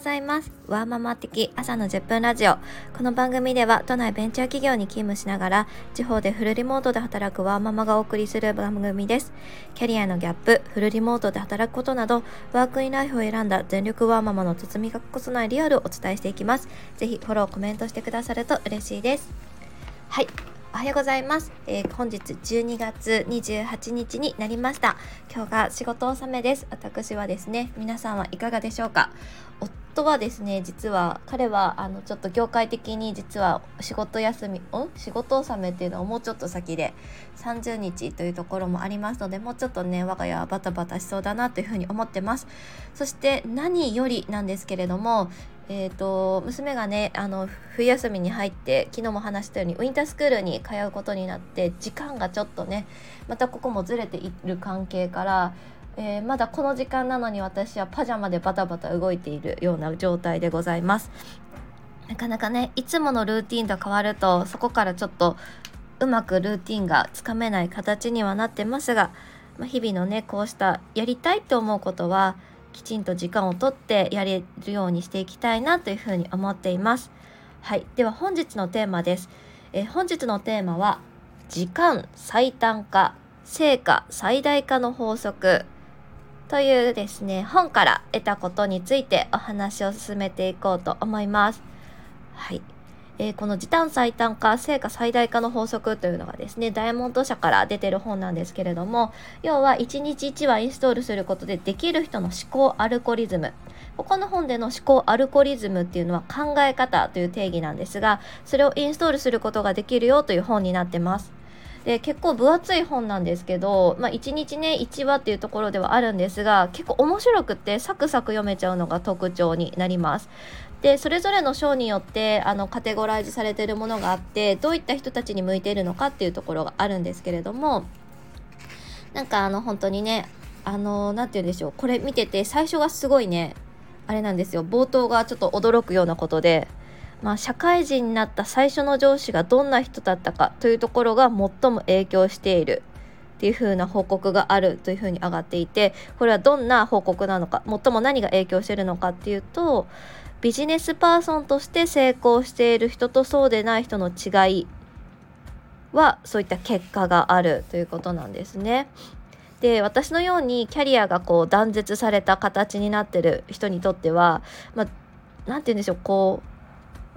ございます。ワーママ的朝の10分ラジオ。この番組では都内ベンチャー企業に勤務しながら地方でフルリモートで働くワーママがお送りする番組です。キャリアのギャップフルリモートで働くことなどワークインライフを選んだ全力ワーママの包み隠さないリアルをお伝えしていきます。ぜひフォローコメントしてくださると嬉しいです。はい。おはようございます、えー、本日12月28日になりました。今日が仕事納めです。私はですね皆さんはいかがでしょうか？夫はですね実は彼はあのちょっと業界的に実は仕事休みん？仕事納めっていうのはもうちょっと先で30日というところもありますのでもうちょっとね我が家はバタバタしそうだなというふうに思ってます。そして何よりなんですけれどもえーと、娘がねあの冬休みに入って昨日も話したようにウィンタースクールに通うことになって時間がちょっとねまたここもずれている関係から、えー、まだこの時間なのに私はパジャマでバタバタ動いているような状態でございます。なかなかねいつものルーティンと変わるとそこからちょっとうまくルーティンがつかめない形にはなってますが、まあ、日々のねこうしたやりたいと思うことはきちんと時間をとってやれるようにしていきたいなというふうに思っています。はい、では本日のテーマです。え本日のテーマは時間最短化成果最大化の法則というですね本から得たことについてお話を進めていこうと思います。はい。えー、この時短最短化成果最大化の法則というのがですねダイヤモンド社から出てる本なんですけれども要は1日1話インストールすることでできる人の思考アルゴリズムここの本での思考アルゴリズムっていうのは考え方という定義なんですがそれをインストールすることができるよという本になってますで結構分厚い本なんですけど、まあ、1日ね1話っていうところではあるんですが結構面白くてサクサク読めちゃうのが特徴になります。でそれぞれの章によってあのカテゴライズされているものがあってどういった人たちに向いているのかっていうところがあるんですけれどもなんかあの本当にねあの何て言うんでしょう。これ見てて最初がすごいねあれなんですよ。冒頭がちょっと驚くようなことでまあ、社会人になった最初の上司がどんな人だったかというところが最も影響しているっていう風な報告があるという風に上がっていてこれはどんな報告なのか最も何が影響しているのかっていうとビジネスパーソンとして成功している人とそうでない人の違いはそういった結果があるということなんですね。で私のようにキャリアがこう断絶された形になってる人にとってはまあ、て言うんでしょうこう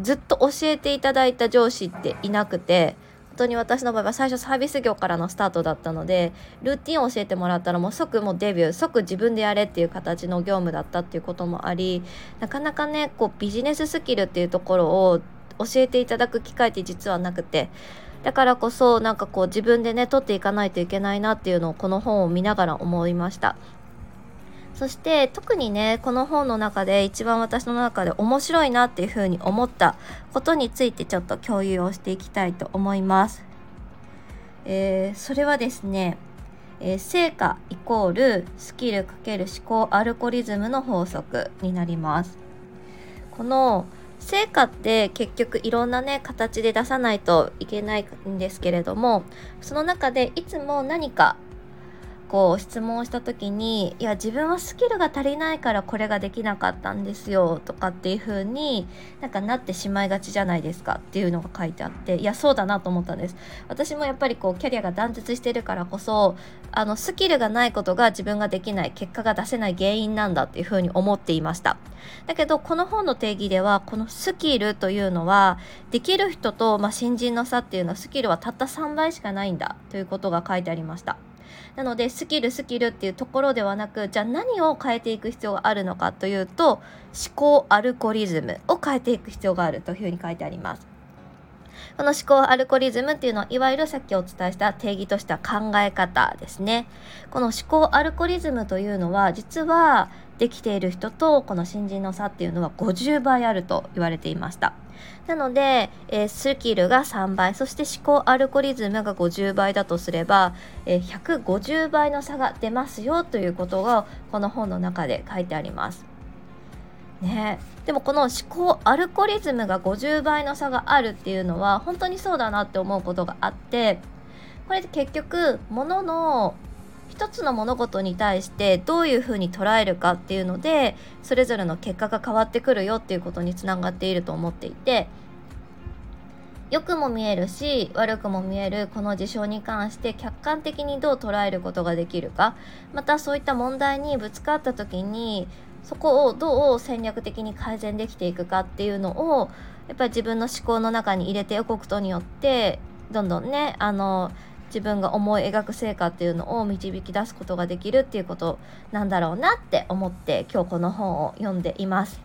ずっと教えていただいた上司っていなくて本当に私の場合は最初サービス業からのスタートだったのでルーティンを教えてもらったらもう即もうデビュー即自分でやれっていう形の業務だったっていうこともありなかなかねこうビジネススキルっていうところを教えていただく機会って実はなくてだからこそなんかこう自分でね取っていかないといけないなっていうのをこの本を見ながら思いました。そして特にねこの本の中で一番私の中で面白いなっていうふうに思ったことについてちょっと共有をしていきたいと思います。えー、それはですね、えー、成果イコールスキル×思考アルゴリズムの法則になります。この成果って結局いろんなね形で出さないといけないんですけれどもその中でいつも何かこう質問した時に「いや自分はスキルが足りないからこれができなかったんですよ」とかっていう風になんかなってしまいがちじゃないですかっていうのが書いてあっていやそうだなと思ったんです。私もやっぱりこうキャリアが断絶してるからこそあのスキルがないことが自分ができない結果が出せない原因なんだっていう風に思っていました。だけどこの本の定義ではこのスキルというのはできる人と、まあ、新人の差っていうのはスキルはたった3倍しかないんだということが書いてありました。なのでスキルスキルっていうところではなくじゃあ何を変えていく必要があるのかというと思考アルゴリズムを変えていく必要があるというふうに書いてあります。この思考アルゴリズムっていうのはいわゆるさっきお伝えした定義としては考え方ですね。この思考アルゴリズムというのは実はできている人とこの新人の差っていうのは50倍あると言われていました。なので、えー、スキルが3倍そして思考アルゴリズムが50倍だとすれば、えー、150倍の差が出ますよということがこの本の中で書いてあります。ね、でもこの思考アルゴリズムが50倍の差があるっていうのは本当にそうだなって思うことがあってこれ結局ものの一つの物事に対してどういうふうに捉えるかっていうのでそれぞれの結果が変わってくるよっていうことにつながっていると思っていて良くも見えるし悪くも見えるこの事象に関して客観的にどう捉えることができるかまたそういった問題にぶつかった時にそこをどう戦略的に改善できていくかっていうのをやっぱり自分の思考の中に入れておくことによってどんどんねあの自分が思い描く成果っていうのを導き出すことができるっていうことなんだろうなって思って今日この本を読んでいます。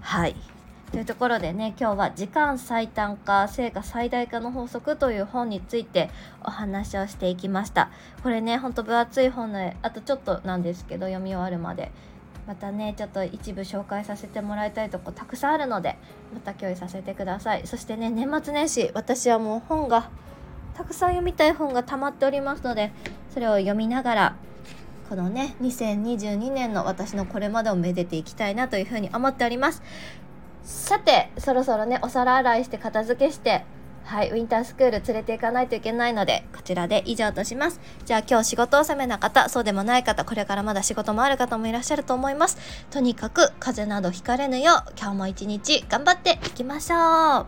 はい。というところでね今日は時間最短化成果最大化の法則という本についてお話をしていきました。これねほんと分厚い本であとちょっとなんですけど読み終わるまで。またねちょっと一部紹介させてもらいたいとこたくさんあるのでまた共有させてください。そしてね年末年始私はもう本がたくさん読みたい本が溜まっておりますのでそれを読みながらこのね2022年の私のこれまでをめでていきたいなというふうに思っております。さてそろそろねお皿洗いして片付けしてはいウィンタースクール連れていかないといけないのでこちらで以上とします。じゃあ今日仕事納めな方そうでもない方これからまだ仕事もある方もいらっしゃると思います。とにかく風邪などひかれぬよう今日も一日頑張っていきましょう。